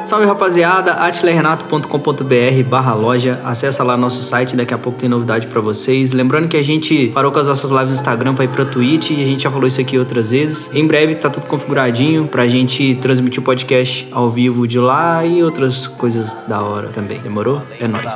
Salve rapaziada, atilerenato.com.br barra loja, acessa lá nosso site, daqui a pouco tem novidade para vocês. Lembrando que a gente parou com as nossas lives no Instagram para ir pra Twitch e a gente já falou isso aqui outras vezes. Em breve tá tudo configuradinho pra gente transmitir o podcast ao vivo de lá e outras coisas da hora também. Demorou? É nóis.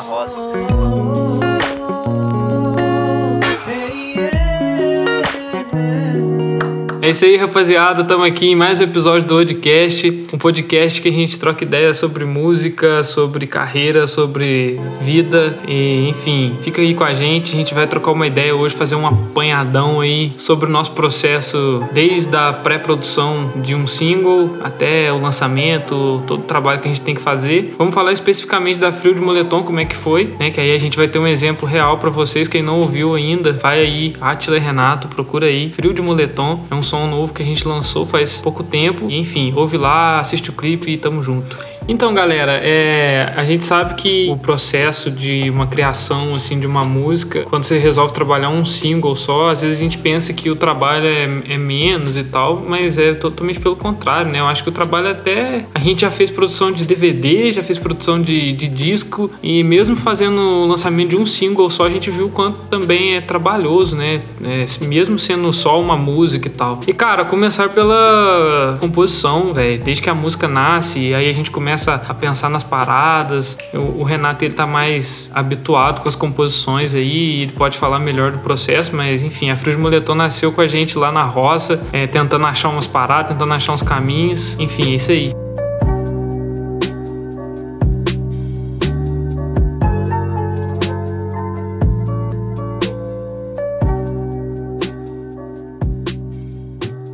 É isso aí, rapaziada. Estamos aqui em mais um episódio do podcast. Um podcast que a gente troca ideias sobre música, sobre carreira, sobre vida. E, enfim, fica aí com a gente. A gente vai trocar uma ideia hoje, fazer um apanhadão aí sobre o nosso processo, desde a pré-produção de um single até o lançamento, todo o trabalho que a gente tem que fazer. Vamos falar especificamente da Frio de Moletom, como é que foi, né? Que aí a gente vai ter um exemplo real para vocês. Quem não ouviu ainda, vai aí, Atila Renato, procura aí. Frio de Moletom é um som som novo que a gente lançou faz pouco tempo. E, enfim, ouve lá, assiste o clipe e tamo junto. Então, galera, é, a gente sabe que o processo de uma criação assim de uma música, quando você resolve trabalhar um single só, às vezes a gente pensa que o trabalho é, é menos e tal, mas é totalmente pelo contrário, né? Eu acho que o trabalho até a gente já fez produção de DVD, já fez produção de, de disco e mesmo fazendo o lançamento de um single só, a gente viu o quanto também é trabalhoso, né? É, mesmo sendo só uma música e tal. E cara, começar pela composição, velho, desde que a música nasce, aí a gente começa começa a pensar nas paradas. O, Renato ele tá mais habituado com as composições aí, ele pode falar melhor do processo, mas enfim, a de Moletom nasceu com a gente lá na roça, é, tentando achar umas paradas, tentando achar uns caminhos, enfim, é isso aí.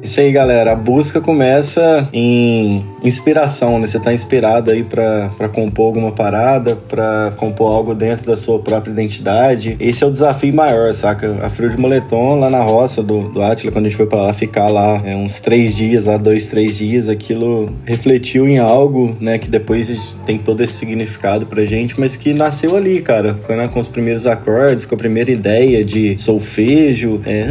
Isso aí, galera. A busca começa em inspiração, né? Você tá inspirado aí para compor alguma parada, para compor algo dentro da sua própria identidade. Esse é o desafio maior, saca? A Frio de Moletom, lá na roça do, do Atila, quando a gente foi para lá ficar lá é, uns três dias, lá dois, três dias, aquilo refletiu em algo, né? Que depois tem todo esse significado pra gente, mas que nasceu ali, cara. Com, com os primeiros acordes, com a primeira ideia de solfejo. É...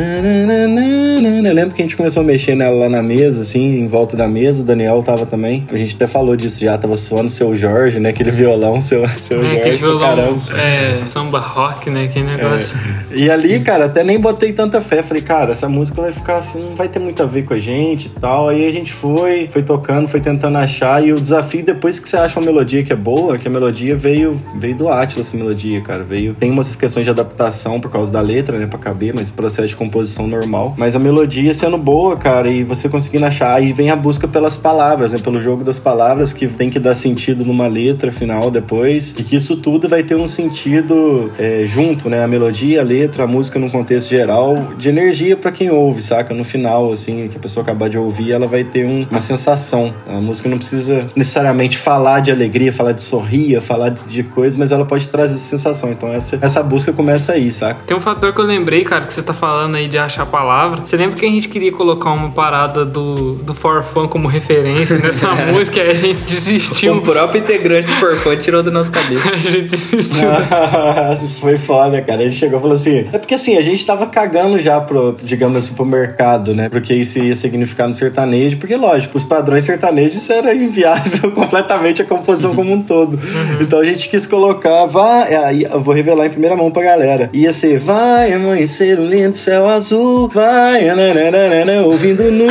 Eu lembro que a gente começou a mexer nela lá na mesa, assim, em volta da mesa. O Daniel tava também. A gente até falou disso já, tava suando seu Jorge, né? Aquele violão, seu, seu é, Jorge. Aquele violão, caramba. é, samba rock, né? Aquele negócio. É. E ali, cara, até nem botei tanta fé. Falei, cara, essa música vai ficar assim, não vai ter muito a ver com a gente e tal. Aí a gente foi, foi tocando, foi tentando achar. E o desafio, depois que você acha uma melodia que é boa, que a melodia veio, veio do Atlas, essa melodia, cara. Veio. Tem umas questões de adaptação por causa da letra, né? Pra caber, mas processo de composição normal. Mas a melodia sendo boa, cara cara, e você conseguindo achar. Aí vem a busca pelas palavras, né? Pelo jogo das palavras que tem que dar sentido numa letra final depois. E que isso tudo vai ter um sentido é, junto, né? A melodia, a letra, a música num contexto geral, de energia para quem ouve, saca? No final, assim, que a pessoa acabar de ouvir, ela vai ter um, uma sensação. A música não precisa necessariamente falar de alegria, falar de sorria, falar de, de coisas, mas ela pode trazer essa sensação. Então essa, essa busca começa aí, saca? Tem um fator que eu lembrei, cara, que você tá falando aí de achar a palavra. Você lembra que a gente queria colocar uma parada do, do Forfun como referência nessa música e a gente desistiu. O próprio integrante do Forfun tirou do nosso cabelo. a gente desistiu. Isso foi foda, cara. A gente chegou e falou assim: é porque assim, a gente tava cagando já pro, digamos assim, pro mercado, né? Porque isso ia significar no sertanejo, porque lógico, os padrões sertanejos era inviável completamente a composição como um todo. Uhum. Então a gente quis colocar, vai, aí eu vou revelar em primeira mão pra galera. Ia ser, vai amanhecer um lindo céu azul, vai, nananana, ouvindo nu.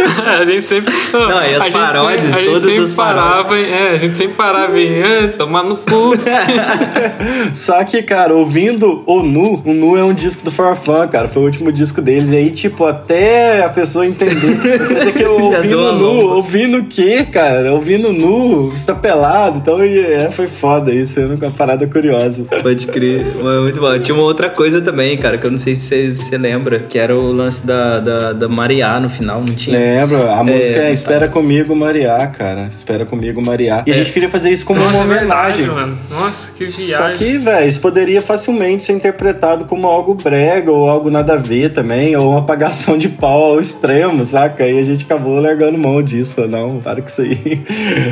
a gente sempre. Não, e as paródias, sempre, todas as parava, é, a gente sempre parava e ah, tomar no cu. Só que, cara, ouvindo o Nu, o Nu é um disco do Forfã, cara. Foi o último disco deles. E aí, tipo, até a pessoa entender. Mas é que eu ouvindo Nu, ouvindo o quê, cara? Ouvindo Nu, está pelado. Então, é, foi foda isso. Foi uma parada curiosa. Pode crer. Muito bom. Tinha uma outra coisa também, cara, que eu não sei se você lembra, que era o lance da, da, da Mariá no final, não tinha? Lembro, a música é, é Espera tá. Comigo Mariá, cara. Espera Comigo Mariá. E é. a gente queria fazer isso como Nossa, uma homenagem. É verdade, Nossa, que viagem. Só que, velho, isso poderia facilmente ser interpretado como algo brega ou algo nada a ver também, ou uma apagação de pau ao extremo, saca? E a gente acabou largando mão disso. Falou, não, para com isso aí.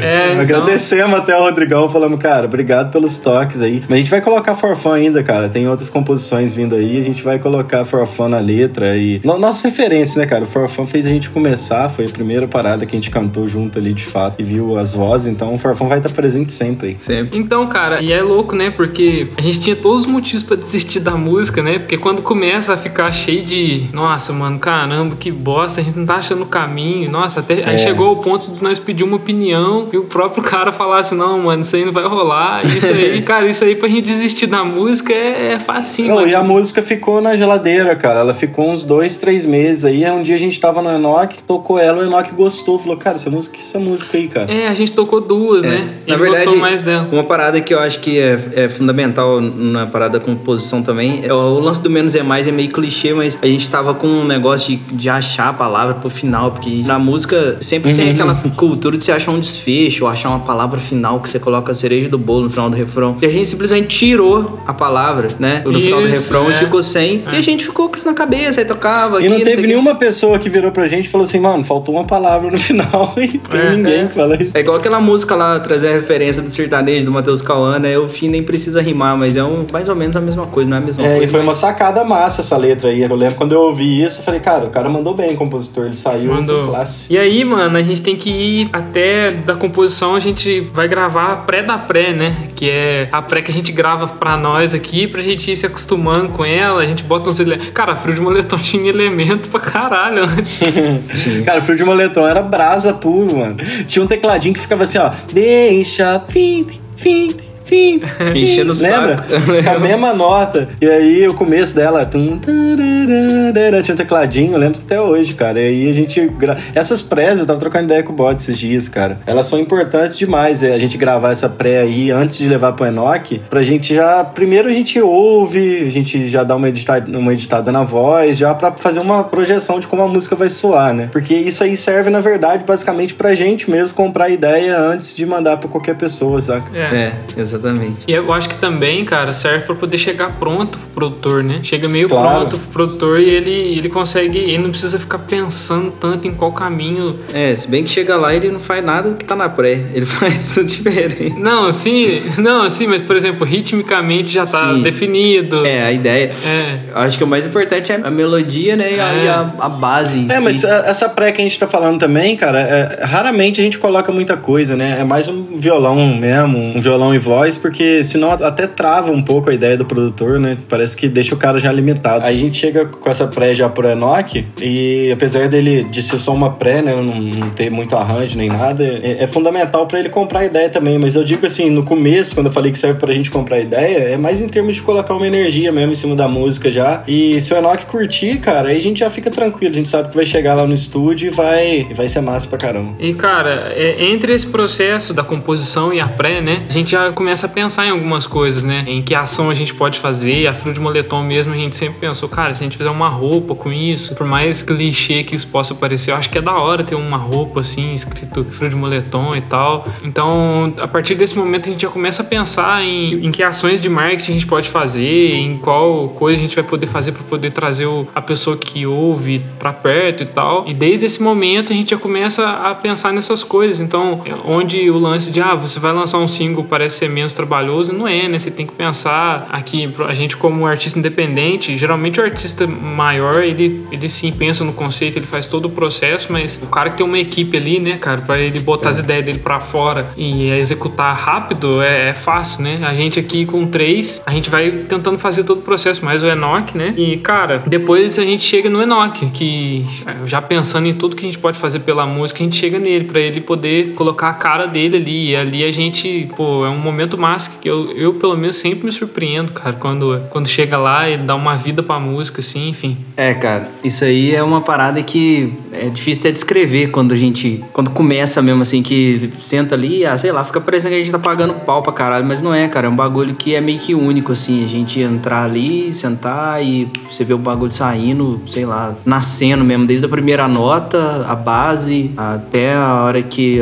É, então. Agradecemos até o Rodrigão, falamos, cara, obrigado pelos toques aí. Mas a gente vai colocar forfã ainda, cara. Tem outras composições vindo aí, a gente vai colocar forfã na letra e. Nossas referências, né, cara? O forfã fez a gente começar foi a primeira parada que a gente cantou junto ali de fato e viu as vozes, então o Farfão vai estar presente sempre. Sempre. Então, cara, e é louco, né? Porque a gente tinha todos os motivos pra desistir da música, né? Porque quando começa a ficar cheio de, nossa, mano, caramba, que bosta, a gente não tá achando o caminho. Nossa, até aí É. chegou o ponto de nós pedir uma opinião e o próprio cara falasse, não, mano, isso aí não vai rolar. Isso aí, cara, isso aí pra gente desistir da música é, é facinho, Não, mano. e a música ficou na geladeira, cara. Ela ficou uns dois, três meses aí. Um dia a gente tava no Enoch, tocou ela, o Enoch gostou. Falou, cara, essa música, essa música aí, cara. É, a gente tocou duas, né? Na Ele verdade, gostou mais dela. uma parada que eu acho que é, é fundamental na parada composição também, é o lance do menos é mais, é meio clichê, mas a gente tava com um negócio de, de achar a palavra pro final, porque na música sempre tem aquela cultura de você achar um desfecho, ou achar uma palavra final que você coloca a cereja do bolo no final do refrão. E a gente simplesmente tirou a palavra, né? No final do Isso, refrão e é. ficou sem. E a gente ficou com isso na cabeça, aí tocava. E aqui, não teve o quê. nenhuma pessoa que virou pra gente e falou assim, mano, faltou uma palavra no final. E tem É, ninguém é. que fala isso. É igual aquela música lá, trazer a referência do sertanejo, do Matheus Cauã, né? O fim nem precisa rimar, mas é um, mais ou menos a mesma coisa, não é a mesma É, coisa. e foi uma mas- sacada massa essa letra aí. Eu lembro quando eu ouvi isso, eu falei, cara, o cara mandou bem, o compositor. Ele saiu Mandou. com classe. E aí, mano, a gente tem que ir até da composição, a gente vai gravar a pré da pré, né? Que é a pré que a gente grava pra nós aqui, pra gente ir se acostumando com ela. A gente bota uns elementos. Cara, frio de moletom tinha elemento pra caralho. Cara, o frio de moletom era brasa puro, mano. Tinha um tecladinho que ficava assim, ó. Deixa, fim, fim, fim. Enchendo o Lembra? saco. Com a mesma nota. E aí o começo dela. tum, tararara, Tinha um tecladinho, eu lembro até hoje, cara. E aí a gente. gra- Essas prés, eu tava trocando ideia com o bot esses dias, cara. Elas são importantes demais. É, a gente gravar essa pré aí antes de levar pro Enoch. Pra gente já. Primeiro a gente ouve, a gente já dá uma editada, uma editada na voz, já pra fazer uma projeção de como a música vai soar, né? Porque isso aí serve, na verdade, basicamente pra gente mesmo comprar a ideia antes de mandar pra qualquer pessoa, saca? É, exatamente. E eu acho que também, cara, serve pra poder chegar pronto pro produtor, né? Chega meio Claro. pronto pro produtor e ele, ele consegue. Ele não precisa ficar pensando tanto em qual caminho. É, se bem que chega lá ele não faz nada do que tá na pré. Ele faz tudo diferente. Não, sim, não, sim, mas por exemplo, ritmicamente já tá Sim. definido. É, a ideia. É. Eu acho que o mais importante é a melodia, né? E a, É. e a, a base em É, si. mas a- essa pré que a gente tá falando também, cara, é- raramente a gente coloca muita coisa, né? É mais um violão mesmo, um violão e voz, porque senão até trava um pouco a ideia do produtor, né? Parece que deixa o cara já limitado. Aí a gente chega com essa pré já pro Enoch, e apesar dele de ser só uma pré, né? Não, não ter muito arranjo nem nada, é, é fundamental pra ele comprar a ideia também. Mas eu digo assim, no começo, quando eu falei que serve pra gente comprar a ideia, é mais em termos de colocar uma energia mesmo em cima da música já. E se o Enoch curtir, cara, aí a gente já fica tranquilo. A gente sabe que vai chegar lá no estúdio e vai, e vai ser massa pra caramba. E cara, é, entre esse processo da composição e a pré, né, a gente já começa a pensar em algumas coisas, né? Em que ação a gente pode fazer. A frio de moletom mesmo, a gente sempre pensou, cara, se a gente fizer uma roupa com isso, por mais clichê que isso possa parecer, eu acho que é da hora ter uma roupa assim, escrito frio de moletom e tal. Então, a partir desse momento, a gente já começa a pensar em, em que ações de marketing a gente pode fazer, em qual coisa a gente vai poder fazer para poder trazer o- a pessoa que ouve para perto e tal. E desde esse momento a gente já começa a pensar nessas coisas. Então, é onde o lance de ah, você vai lançar um single parece ser menos trabalhoso, não é, né? Você tem que pensar aqui, a gente como artista independente, geralmente o artista maior, ele, ele sim pensa no conceito, ele faz todo o processo, mas o cara que tem uma equipe ali, né, cara, para ele botar as ideias dele para fora e executar rápido é, é fácil, né? A gente aqui com três, a gente vai tentando fazer todo o processo, mais o Enoch, né? E, cara, depois a gente chega no Enoch, que é, já pensando em tudo que a gente pode fazer pela música, a gente chega nele, para ele poder colocar a cara dele ali. E ali a gente, pô, é um momento massa que eu, eu pelo menos sempre me surpreendo, cara, quando, quando chega lá e dá uma vida pra música, assim, enfim. É, cara, isso aí é uma parada que é difícil até descrever quando a gente. Quando começa mesmo, assim, que senta ali, ah, sei lá, fica parecendo que a gente tá pagando pau pra caralho, mas não é, cara. É um bagulho que é meio que único, assim. A gente entrar ali, sentar e você vê o bagulho saindo, sei lá, nascendo mesmo, desde a primeira nota, a base, até a hora que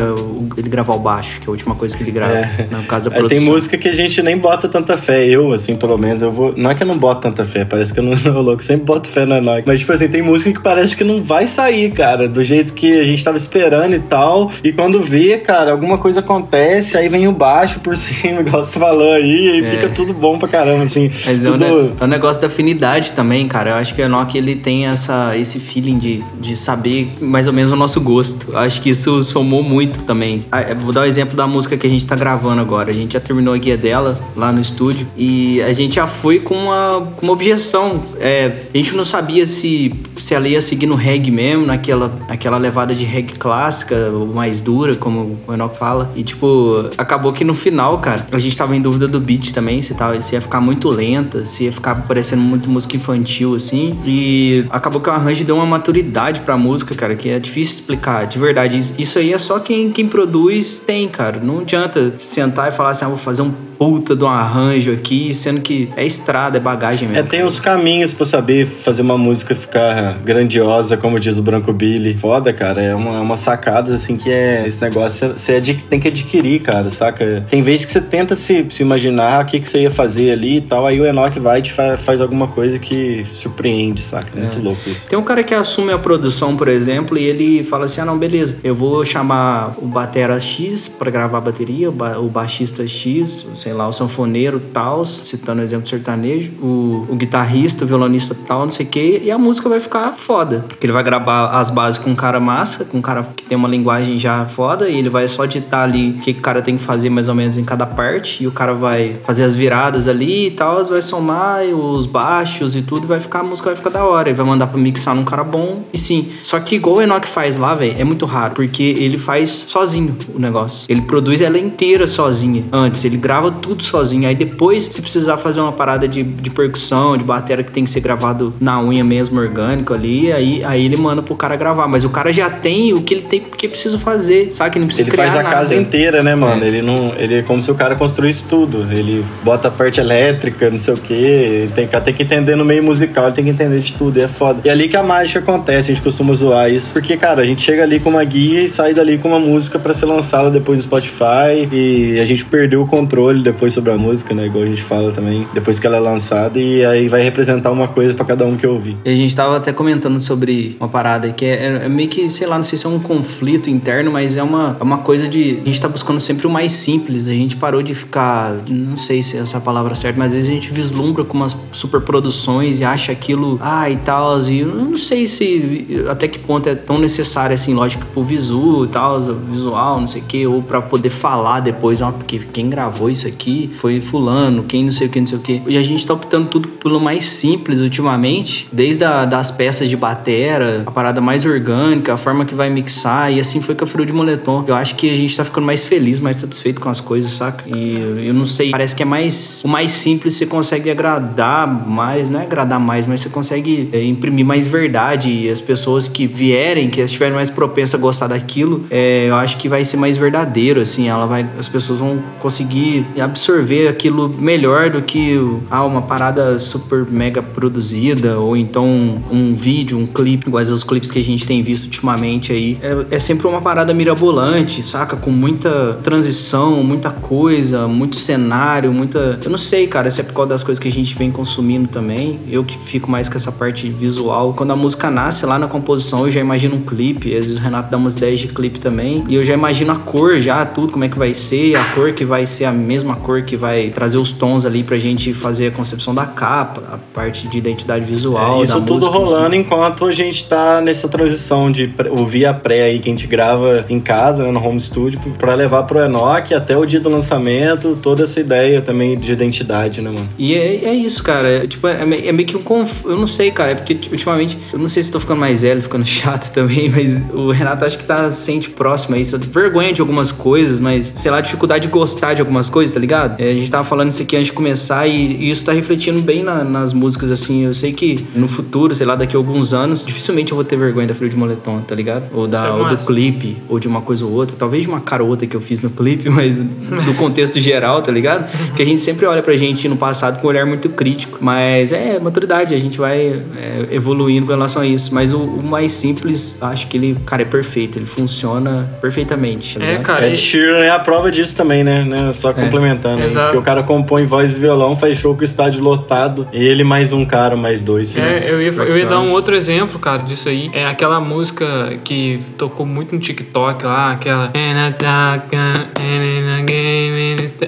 ele gravar o baixo, que é a última coisa que ele grava, É. no caso da produção. Música que a gente nem bota tanta fé. Eu, assim, pelo menos, eu vou. Não é que eu não boto tanta fé, parece que eu não eu louco, sempre boto fé na Enoch. Mas, tipo assim, tem música que parece que não vai sair, cara, do jeito que a gente tava esperando e tal. E quando vê, cara, alguma coisa acontece, aí vem o baixo por cima, igual você falou aí, e é. fica tudo bom pra caramba, assim. Mas tudo... é, um, é um negócio da afinidade também, cara. Eu acho que o Enoch, ele tem essa, esse feeling de, de saber mais ou menos o nosso gosto. Eu acho que isso somou muito também. Ah, vou dar o um exemplo da música que a gente tá gravando agora. A gente já terminou a guia dela lá no estúdio e a gente já foi com uma, com uma objeção. É, a gente não sabia se, se ela ia seguir no reggae mesmo, naquela, naquela levada de reggae clássica, ou mais dura, como o Enoch fala. E, tipo, acabou que no final, cara, a gente tava em dúvida do beat também, se, tava, se ia ficar muito lenta, se ia ficar parecendo muito música infantil, assim. E acabou que o arranjo deu uma maturidade pra música, cara, que é difícil explicar. De verdade, isso aí é só quem, quem produz tem, cara. Não adianta sentar e falar assim, ah, vou fazer um puta de um arranjo aqui, sendo que é estrada, é bagagem mesmo. É, tem os caminhos para saber fazer uma música ficar grandiosa, como diz o Branco Billy. Foda, cara, é uma, uma sacada, assim, que é esse negócio, você tem que adquirir, cara, saca? Tem vezes que você tenta se, se imaginar o que, que você ia fazer ali e tal, aí o Enoch vai e te faz, faz alguma coisa que surpreende, saca? É muito é. louco isso. Tem um cara que assume a produção, por exemplo, e ele fala assim, ah, não, beleza, eu vou chamar o batera X para gravar a bateria, o baixista X, sei lá, o sanfoneiro tal, citando o exemplo sertanejo, o, o guitarrista, o violonista tal, não sei o quê, e a música vai ficar foda. Porque ele vai gravar as bases com um cara massa, com um cara que tem uma linguagem já foda, e ele vai só ditar ali o que, o cara tem que fazer mais ou menos em cada parte, e o cara vai fazer as viradas ali e tal, vai somar os baixos e tudo, e vai ficar, a música vai ficar da hora, e vai mandar pra mixar num cara bom, e sim. Só que igual o Enoch faz lá, velho, é muito raro, porque ele faz sozinho o negócio. Ele produz ela inteira sozinha. Antes, ele grava tudo sozinho. Aí depois, se precisar fazer uma parada de, de percussão, de bateria que tem que ser gravado na unha mesmo, orgânico ali, aí, aí ele manda pro cara gravar. Mas o cara já tem o que ele tem que precisa fazer, sabe? Que não precisa Ele faz a nada. casa inteira, né, mano? É. Ele não. Ele é como se o cara construísse tudo. Ele bota a parte elétrica, não sei o quê. Tem, tem que entender no meio musical, ele tem que entender de tudo. E é foda. E é ali que a mágica acontece, a gente costuma zoar isso. Porque, cara, a gente chega ali com uma guia e sai dali com uma música para ser lançada depois no Spotify. E a gente perdeu o controle depois sobre a música, né? Igual a gente fala também, depois que ela é lançada, e aí vai representar uma coisa para cada um que ouvir. E a gente tava até comentando sobre uma parada que é, é, meio que, sei lá, não sei se é um conflito interno, mas é uma, é uma coisa de. A gente tá buscando sempre o mais simples. A gente parou de ficar. Não sei se é essa palavra certa, mas às vezes a gente vislumbra com umas superproduções e acha aquilo, ah, e tal. E eu não sei se até que ponto é tão necessário assim, lógico, pro visu e tal, visual, não sei o que, ou para poder falar depois, ah, porque quem gravou isso aqui foi fulano, quem não sei o que, não sei o que. E a gente tá optando tudo pelo mais simples ultimamente, desde a, das peças de batera, a parada mais orgânica, a forma que vai mixar, e assim foi com a frio de moletom. Eu acho que a gente tá ficando mais feliz, mais satisfeito com as coisas, saca? E eu não sei, parece que é mais. O mais simples você consegue agradar mais, não é agradar mais, mas você consegue é, imprimir mais verdade. E as pessoas que vierem, que estiverem mais propensas a gostar daquilo, é, eu acho que vai ser mais verdadeiro, assim. Ela vai, as pessoas vão conseguir absorver aquilo melhor do que ah, uma parada super mega produzida ou então um, vídeo, um clipe, iguais os clipes que a gente tem visto ultimamente aí. É, é sempre uma parada mirabolante, saca? Com muita transição, muita coisa, muito cenário, muita. Eu não sei, cara, se é por causa das coisas que a gente vem consumindo também. Eu que fico mais com essa parte visual. Quando a música nasce lá na composição, eu já imagino um clipe. Às vezes o Renato dá umas ideias de clipe também. E eu já imagino a cor, já, tudo, como é que vai ser, a cor que vai ser a mesma cor que vai trazer os tons ali pra gente fazer a concepção da capa, a parte de identidade visual. É, isso tudo rolando si. enquanto a gente tá nessa transição de ouvir a pré aí que a gente grava em casa, né, no home studio, para levar pro Enoch até o dia do lançamento, toda essa ideia também de identidade, né, mano? E é, é isso, cara. É, tipo, é, é, meio que um conf... Eu não sei, cara. É porque ultimamente, eu não sei se tô ficando mais velho, ficando chato também, mas o Renato acho que tá sente próximo a isso. Vergonha de algumas coisas, mas, sei lá, dificuldade de gostar de algumas coisas, tá ligado? É, a gente tava falando isso aqui antes de começar e, e isso tá refletindo bem na, nas músicas, assim. Eu sei que no futuro, sei lá, daqui a alguns anos, dificilmente eu vou ter vergonha da Frio de Moletom, tá ligado? Ou, da, ou do clipe, ou de uma coisa ou outra. Talvez de uma cara ou outra que eu fiz no clipe, mas do contexto geral, tá ligado? Porque a gente sempre olha pra gente no passado com um olhar muito crítico. Mas é maturidade, a gente vai é, evoluindo com relação a isso. Mas o, o, mais simples, acho que ele, cara, é perfeito. Ele funciona perfeitamente. Tá é, cara. Ed Sheeran é a prova disso também, né? né? Só é. Complementando aí, Exato. Porque o cara compõe voz e violão, faz show com o estádio lotado. Ele mais um cara, mais dois. né? É, eu ia, eu ia dar um outro exemplo, cara, disso aí. É aquela música que tocou muito no TikTok lá, aquela.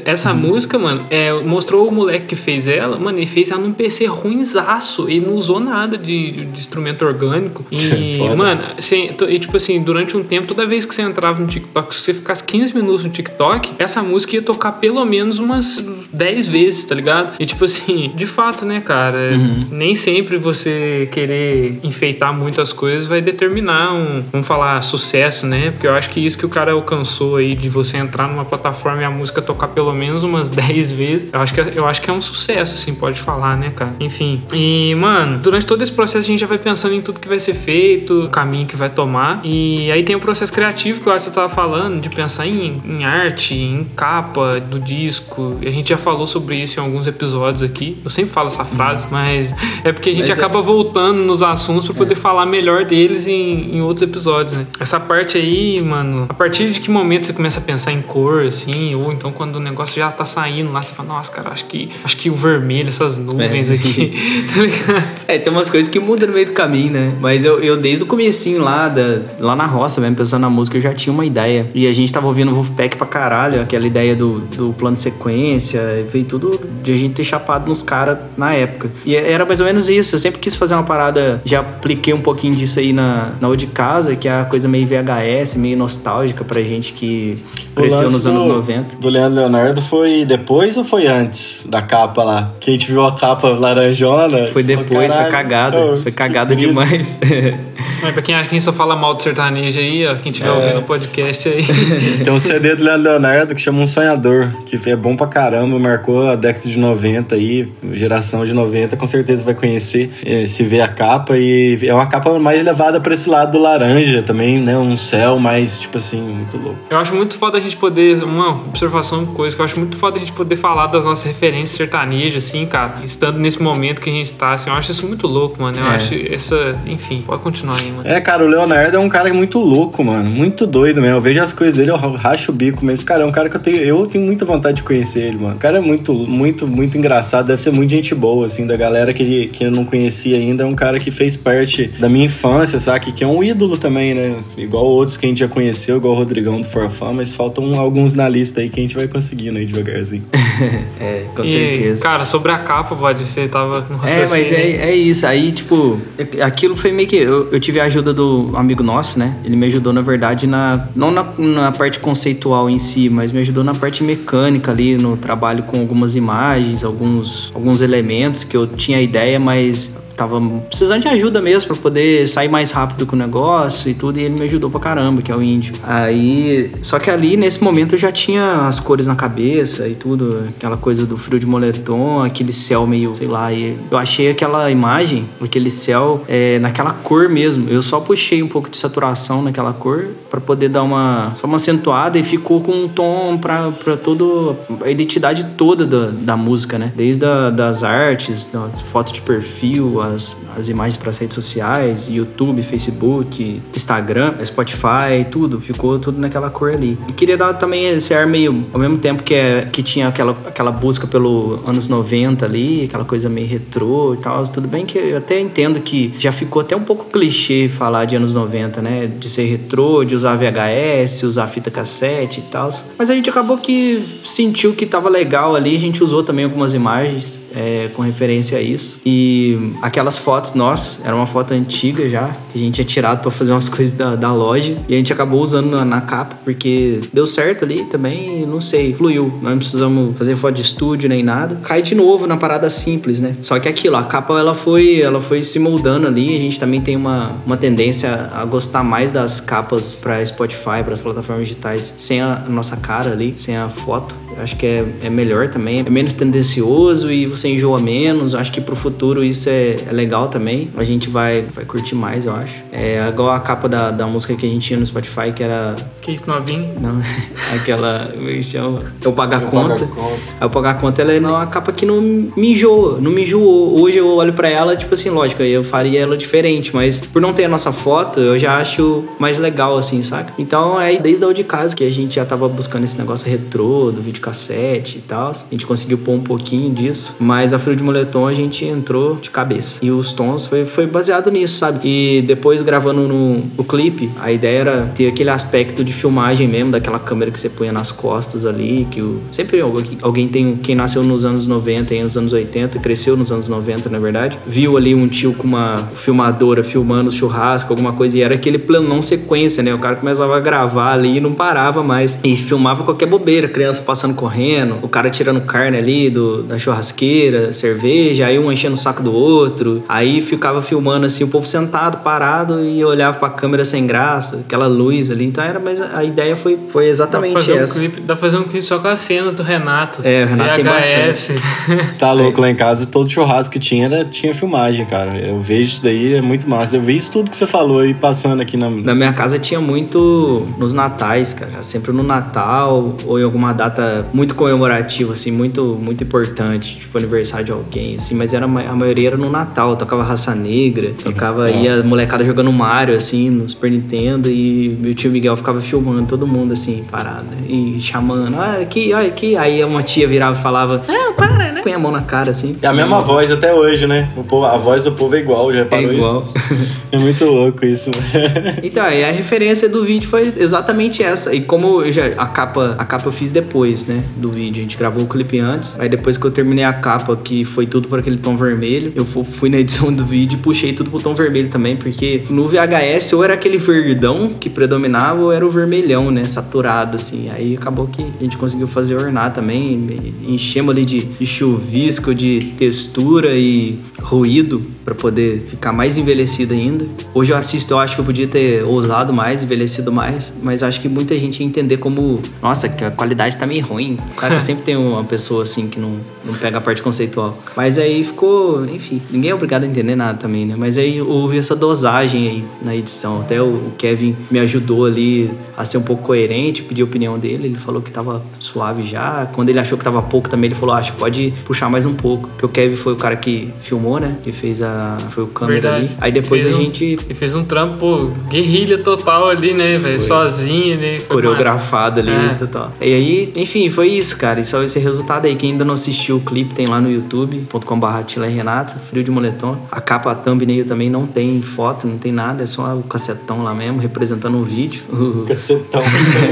Essa Uhum. música, mano, é, mostrou o moleque que fez ela, mano, ele fez ela num PC ruinzaço. Ele não usou nada de, de instrumento orgânico. E, Foda. mano, assim, e, tipo assim, durante um tempo, toda vez que você entrava no TikTok, se você ficasse 15 minutos no TikTok, essa música ia tocar pelo menos umas 10 vezes, tá ligado? E tipo assim, de fato, né, cara? Nem sempre você querer enfeitar muitas coisas vai determinar um, vamos falar, sucesso, né? Porque eu acho que isso que o cara alcançou aí de você entrar numa plataforma e a música tocar pelo menos umas 10 vezes, eu acho que, é- eu acho que é um sucesso, assim, pode falar, né, cara? Enfim. E, mano, durante todo esse processo a gente já vai pensando em tudo que vai ser feito, o caminho que vai tomar. E aí tem o processo criativo que eu acho que eu tava falando, de pensar em, em arte, em capa do disco. E a gente já falou sobre isso em alguns episódios aqui. Eu sempre falo essa frase, mas é porque a gente Mas é- acaba voltando nos assuntos pra poder falar melhor deles em, em outros episódios, né? Essa parte aí, mano, a partir de que momento você começa a pensar em cor, assim, ou então quando o negócio já tá saindo lá, você fala, nossa, cara, acho que, acho que o vermelho, essas nuvens É. aqui, tá ligado? É, tem umas coisas que mudam no meio do caminho, né? Mas eu, eu desde o comecinho lá, da, lá na roça, mesmo, pensando na música, eu já tinha uma ideia. E a gente tava ouvindo Wolfpack pra caralho, aquela ideia do, do plano de sequência, veio tudo de a gente ter chapado nos caras na época. E era mais ou menos isso, eu sempre quis fazer uma parada, já apliquei um pouquinho disso aí na, na de Casa, que é a coisa meio VHS, meio nostálgica pra gente que O cresceu nos anos do- 90. Do Leandro Leonardo foi depois ou foi antes da capa lá? Que a gente viu a capa laranjona. Foi falou, depois, foi "Caralho, cagada, ô, foi cagada que brisa." demais. Mas pra quem acha que só fala mal do sertanejo aí, ó, quem estiver ouvindo o podcast aí. Tem um CD do Leandro Leonardo que chama Um Sonhador, que é bom pra caramba, marcou a década de 90 aí, geração de 90, com certeza vai conhecer, eh, se vê a capa e é uma capa mais levada pra esse lado do laranja também, né? Um céu mais, tipo assim, muito louco. Eu acho muito foda a gente poder. Uma observação, coisa que eu acho muito foda a gente poder falar das nossas referências sertanejas, assim, cara. Estando nesse momento que a gente tá, assim, eu acho isso muito louco, mano. Eu É. acho essa. Enfim, pode continuar aí, mano. É, cara, o Leonardo é um cara muito louco, mano. Muito doido mesmo. Eu vejo as coisas dele, eu racho o bico, mas, cara, é um cara que eu tenho. Eu tenho muita vontade de conhecer ele, mano. O cara é muito, muito, muito engraçado. Deve ser muito gente boa, assim, da galera que, que eu não conhecia ainda. É um cara que fez parte da minha infância, sabe? Que é um ídolo também, né? Igual outros que a gente já conheceu, igual o Rodrigão do Forfã, mas faltam alguns na lista aí que a gente vai conseguindo aí devagarzinho. é, com e, certeza. cara, sobre a capa, pode ser, tava no É, mas é, é isso. Aí, tipo, aquilo foi meio que. Eu, eu tive a ajuda do amigo nosso, né? Ele me ajudou, na verdade, na. Não na, na parte conceitual em si, mas me ajudou na parte mecânica ali, no trabalho com algumas imagens, alguns, alguns elementos que eu tinha ideia, mas tava precisando de ajuda mesmo pra poder sair mais rápido com o negócio e tudo, e ele me ajudou pra caramba, que é o índio. Aí, só que ali nesse momento eu já tinha as cores na cabeça e tudo, aquela coisa do frio de moletom, aquele céu meio, sei lá, e eu achei aquela imagem, aquele céu é, naquela cor mesmo. Eu só puxei um pouco de saturação naquela cor pra poder dar uma só uma acentuada e ficou com um tom pra toda a identidade toda da, da música, né? Desde a, das artes, das fotos de perfil, as, as imagens para as redes sociais, YouTube, Facebook, Instagram, Spotify, tudo. Ficou tudo naquela cor ali. E queria dar também esse ar meio, ao mesmo tempo que, é, que tinha aquela, aquela busca pelo anos 90 ali, aquela coisa meio retrô e tal. Tudo bem que eu até entendo que já ficou até um pouco clichê falar de anos 90, né? De ser retrô, de usar VHS, usar fita cassete e tal. Mas a gente acabou que sentiu que tava legal ali, a gente usou também algumas imagens é, com referência a isso. E aquelas fotos, nossa, era uma foto antiga já, que a gente tinha tirado para fazer umas coisas da, da loja. E a gente acabou usando na, na capa, porque deu certo ali também, não sei, fluiu. Nós não precisamos fazer foto de estúdio nem nada. Cai de novo na parada simples, né? Só que aquilo, a capa ela foi, ela foi se moldando ali. A gente também tem uma, uma tendência a gostar mais das capas para Spotify, para as plataformas digitais, sem a nossa cara ali, sem a foto. Acho que é, é melhor também, é menos tendencioso e você enjoa menos. Acho que pro futuro isso é, é legal também. A gente vai, vai curtir mais, eu acho. É igual a capa da, da música que a gente tinha no Spotify, que era. Que isso novinho. Não, aquela. Como é que chama? Eu pagar Eu conta. pagar conta. Aí eu pagar conta, ela é uma capa que não me enjoa, não me enjoou. Hoje eu olho pra ela, tipo assim, lógico, eu faria ela diferente, mas por não ter a nossa foto, eu já acho mais legal, assim, saca? Então é desde a de casa que a gente já tava buscando esse negócio retrô, do vídeo videocassete e tal. A gente conseguiu pôr um pouquinho disso, mas a Frio de Moletom a gente entrou de cabeça. E os tons foi, foi baseado nisso, sabe? E depois gravando no, clipe, a ideia era ter aquele aspecto de filmagem mesmo, daquela câmera que você punha nas costas ali, que o, sempre alguém, alguém tem, quem nasceu nos anos 90 e nos anos 80, cresceu nos anos 90, na verdade, viu ali um tio com uma filmadora filmando churrasco, alguma coisa, e era aquele planão sequência, né? O cara começava a gravar ali e não parava mais. E filmava qualquer bobeira, criança passando correndo, o cara tirando carne ali do, da churrasqueira, cerveja, aí um enchendo o saco do outro. Aí ficava filmando assim, o povo sentado, parado e olhava pra câmera sem graça, aquela luz ali. Então era, mas a ideia foi, foi exatamente dá fazer essa. Um clipe, dá pra fazer um clipe só com as cenas do Renato. É, o Renato tem VHS. Tá louco, lá em casa todo churrasco que tinha era, tinha filmagem, cara. Eu vejo isso daí, é muito massa. Eu vi isso tudo que você falou aí passando aqui na. Na minha casa tinha muito nos natais, cara. Sempre no Natal ou em alguma data muito comemorativa, assim, muito, muito importante. Tipo, aniversário de alguém, assim. Mas era, a maioria era no Natal. Tocava Raça Negra, tocava ia a molecada jogando Mario, assim, no Super Nintendo. E meu tio Miguel ficava filmando todo mundo, assim, parado. né? E chamando, olha aqui, olha aqui. Aí uma tia virava e falava, não, para, né? Põe a mão na cara, assim. É a mesma voz até hoje, né? O povo, a voz do povo é igual, já É reparou igual. isso? É muito louco isso. Então, aí a referência do vídeo foi exatamente essa. E como eu já, a capa, a capa eu fiz depois, né, do vídeo. A gente gravou o clipe antes. Aí depois que eu terminei a capa, que foi tudo por aquele tom vermelho, eu fu- fui na edição do vídeo e puxei tudo pro tom vermelho também, porque no VHS ou era aquele verdão que predominava ou era o vermelhão, né, saturado assim. Aí acabou que a gente conseguiu fazer ornar também, enchemos ali de, de chuvisco, de textura e ruído para poder ficar mais envelhecido ainda. Hoje eu assisto, eu acho que eu podia ter ousado mais, envelhecido mais, mas acho que muita gente ia entender como, nossa, que a qualidade tá meio ruim. Que sempre tem uma pessoa assim que não, não pega a parte conceitual. Mas aí ficou, enfim, ninguém é obrigado a entender nada também, né? Mas aí houve essa dosagem aí na edição. Até o, o Kevin me ajudou ali a ser um pouco coerente, pedi a opinião dele, ele falou que tava suave já. Quando ele achou que tava pouco também, ele falou, acho que pode puxar mais um pouco. Porque o Kevin foi o cara que filmou, né? Que fez a. Foi o câmera Verdade. ali. Aí depois Fez a um- gente E fez um trampo, pô, guerrilha total ali, né, velho? Sozinho ali. foi coreografado ali É. e tal. E aí, enfim, foi isso, cara. Isso é esse resultado aí. Quem ainda não assistiu o clipe, tem lá no youtube.com.br Renato, Frio de Moletom. A capa, a thumbnail também não tem foto, não tem nada, é só o cacetão lá mesmo, representando o vídeo. Cacetão,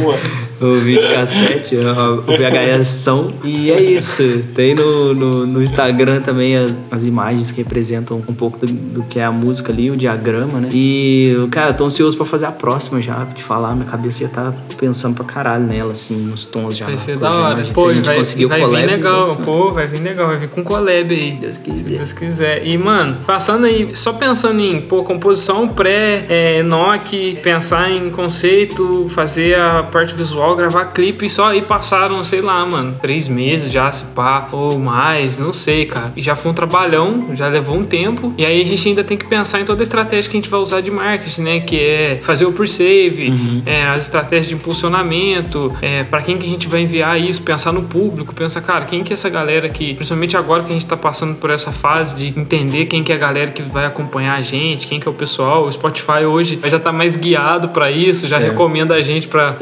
boa. o vídeo cassete, o o VHS som. E é isso. Tem no, no, no Instagram também as, as imagens que representam um pouco do, do que é a música ali, o diagrama, né? E, cara, eu tô ansioso pra fazer a próxima já, pra te falar. Minha cabeça já tá pensando pra caralho nela, assim, nos tons já. Vai ser da hora. gente? Pô, Se a gente vai, conseguiu vai vir collab, legal. nossa. Pô, vai vir legal. Vai vir com collab aí. Deus Se quiser. Deus quiser. E, mano, passando aí, só pensando em, pô, composição pré, é, pensar em conceito, fazer a parte visual, gravar clipe, só aí passaram, sei lá, mano, três meses já, se pá, ou mais, não sei, cara. E já foi um trabalhão, já levou um tempo. E aí a gente ainda tem que pensar em toda a estratégia que a gente vai usar de marketing, né? Que é fazer o pre-save, Uhum. é, as estratégias de impulsionamento, é, para quem que a gente vai enviar isso, pensar no público, pensar, cara, quem que é essa galera que, principalmente agora que a gente tá passando por essa fase de entender quem que é a galera que vai acompanhar a gente, quem que é o pessoal, o Spotify hoje já tá mais guiado para isso, já É. recomenda a gente para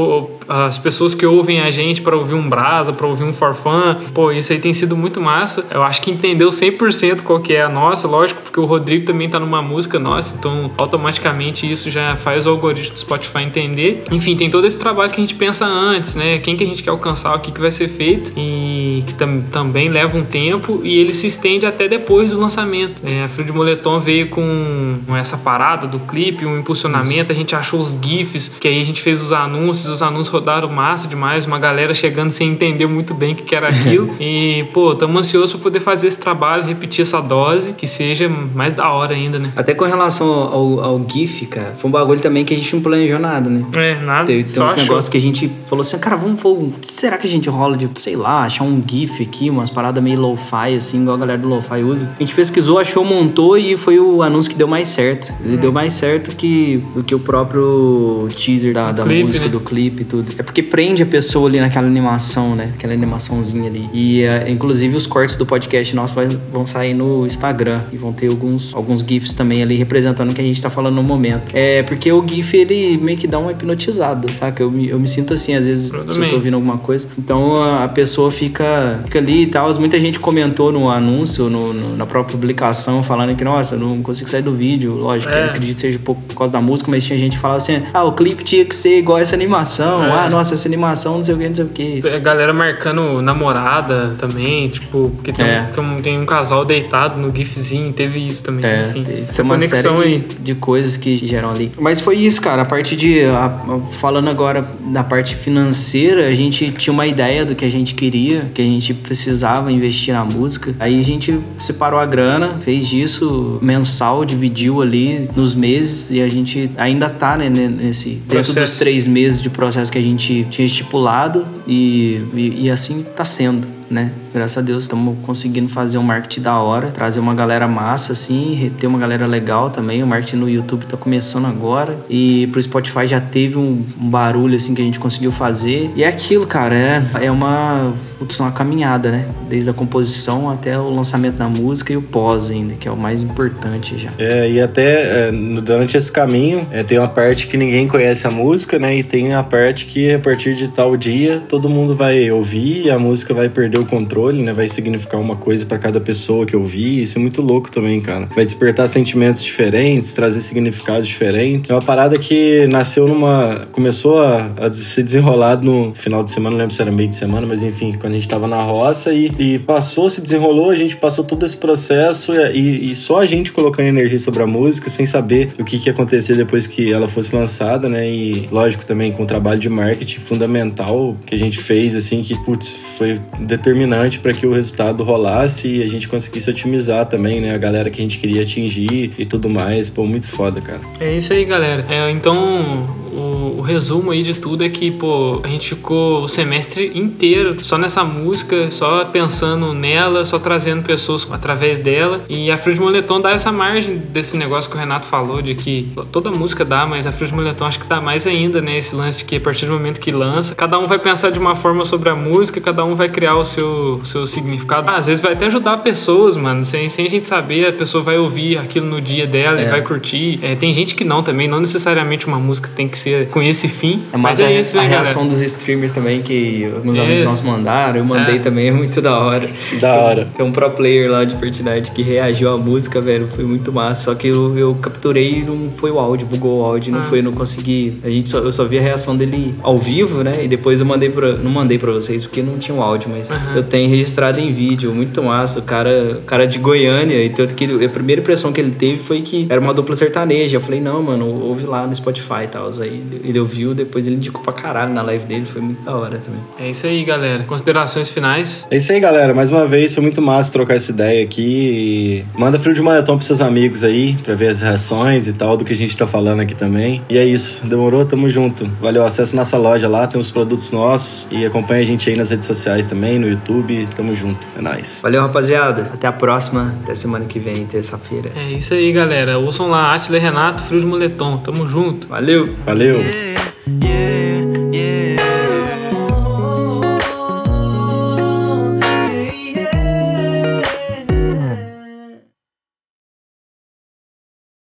as pessoas que ouvem a gente para ouvir um Brasa, para ouvir um Forfã, pô, isso aí tem sido muito massa. Eu acho que entendeu 100% qual que é a nossa, lógico, porque o Rodrigo também tá numa música nossa, então automaticamente isso já faz o algoritmo do Spotify entender. Enfim, tem todo esse trabalho que a gente pensa antes, né? Quem que a gente quer alcançar, o que, que vai ser feito e que tam- também leva um tempo e ele se estende até depois do lançamento. É, a Frio de Moletom veio com com essa parada do clipe, um impulsionamento, a gente achou os GIFs, que aí a gente fez os anúncios, os anúncios rodaram massa demais, uma galera chegando sem entender muito bem o que, era aquilo. e, pô, estamos ansiosos para poder fazer esse trabalho, repetir essa dose, que seja mais da hora ainda, né? Até com relação ao, ao GIF, cara, foi um bagulho também que a gente não planejou nada, né? É, nada, Tem, só uns negócios que a gente falou assim, cara, vamos pôr. O que será que a gente rola de, sei lá, achar um GIF aqui, umas paradas meio lo-fi, assim, igual a galera do lo-fi usa. A gente pesquisou, achou, montou e foi o anúncio que deu mais certo. Ele deu mais certo que, do que o próprio teaser da, da clipe, música, né? do clipe e tudo. É porque prende a pessoa ali naquela animação, né? Aquela animaçãozinha ali. E uh, inclusive os cortes do podcast nosso vai, vão sair no Instagram e vão ter alguns, alguns GIFs também ali representando o que a gente tá falando no momento. É porque o GIF ele meio que dá uma hipnotizada, tá? Que eu me, eu me sinto assim, às vezes, se eu tô ouvindo alguma coisa. Então a, a pessoa fica, fica ali e tal. Muita gente comentou no anúncio, no, no, na própria publicação, falando que, nossa, não consigo sair do vídeo. Lógico, é. eu acredito que seja por causa da música, mas tinha gente que falava assim: ah, o clipe tinha que ser igual essa animação. É. Ah, nossa, essa animação, não sei o que, não sei o que. A galera marcando namorada também, tipo, porque tem, é. um, tem, um casal deitado no GIFzinho, teve isso também. É, enfim, essa uma conexão série de, de, coisas que geram ali. Mas foi isso, cara. A parte de. A, a, falando agora da parte financeira, a gente tinha uma ideia do que a gente queria, que a gente precisava investir na música. Aí a gente separou a grana, fez disso mensal, dividiu ali nos meses e a gente ainda tá né, nesse dentro dos três meses de processo que a gente tinha estipulado e, e, e assim tá sendo né? Graças a Deus estamos conseguindo fazer um marketing da hora, trazer uma galera massa, assim, ter uma galera legal também. O marketing no YouTube tá começando agora e pro Spotify já teve um, um barulho, assim, que a gente conseguiu fazer. E é aquilo, cara, é, é uma, uma caminhada, né? Desde a composição até o lançamento da música e o pós ainda, que é o mais importante já. É, e até é, durante esse caminho é, tem uma parte que ninguém conhece a música, né? E tem a parte que a partir de tal dia todo mundo vai ouvir e a música vai perder o controle, né? Vai significar uma coisa para cada pessoa que ouvir. Isso é muito louco também, cara. Vai despertar sentimentos diferentes, trazer significados diferentes. É uma parada que nasceu numa. começou a, a ser desenrolado no final de semana, não lembro se era meio de semana, mas enfim, quando a gente tava na roça e, e passou, se desenrolou, a gente passou todo esse processo e, e, só a gente colocando energia sobre a música, sem saber o que, que ia acontecer depois que ela fosse lançada, né? E lógico também com o trabalho de marketing fundamental que a gente fez, assim, que, putz, foi determinante para que o resultado rolasse e a gente conseguisse otimizar também, né? A galera que a gente queria atingir e tudo mais. Pô, muito foda, cara. É isso aí, galera. É, então, o, resumo aí de tudo é que, pô, a gente ficou o semestre inteiro só nessa música, só pensando nela, só trazendo pessoas através dela. E a Frio de Moletom dá essa margem desse negócio que o Renato falou, de que toda música dá, mas a Frio de Moletom acho que dá mais ainda, né? Esse lance de que a partir do momento que lança, cada um vai pensar de uma forma sobre a música, cada um vai criar o seu, seu significado. Ah, às vezes vai até ajudar pessoas, mano. Sem, sem a gente saber, a pessoa vai ouvir aquilo no dia dela é. e vai curtir. É, tem gente que não também, não necessariamente uma música tem que ser com esse fim. É mais mas é a, isso, né, a reação dos streamers também que alguns amigos nossos mandaram, eu mandei é. também, é muito da hora. Da hora. Tem um pro player lá de Fortnite que reagiu à música, velho, foi muito massa. Só que eu, eu capturei e não foi o áudio, bugou o áudio, ah. não foi, não consegui. A gente só, eu só vi a reação dele ao vivo, né? E depois eu mandei pra. Não mandei pra vocês porque não tinha o áudio, mas uhum. eu tenho registrado em vídeo, muito massa. O cara, cara de Goiânia, e tanto que ele, a primeira impressão que ele teve foi que era uma dupla sertaneja. Eu falei, não, mano, ouve lá no Spotify e tal. Aí ele ouviu, depois ele indicou pra caralho na live dele, foi muito da hora também. É isso aí, galera. Considerações finais? É isso aí, galera. Mais uma vez, foi muito massa trocar essa ideia aqui. Manda frio de maratão pros seus amigos aí, pra ver as reações e tal do que a gente tá falando aqui também. E é isso. Demorou? Tamo junto. Valeu, acesse nossa loja lá, tem os produtos nossos e acompanha a gente aí nas redes sociais também, no YouTube. Tamo junto. É nóis. Valeu, rapaziada. Até a próxima. Até semana que vem, terça-feira. É isso aí, galera. Ouçam lá, Atila Renato, Frio de Moletom. Tamo junto. Valeu. Valeu.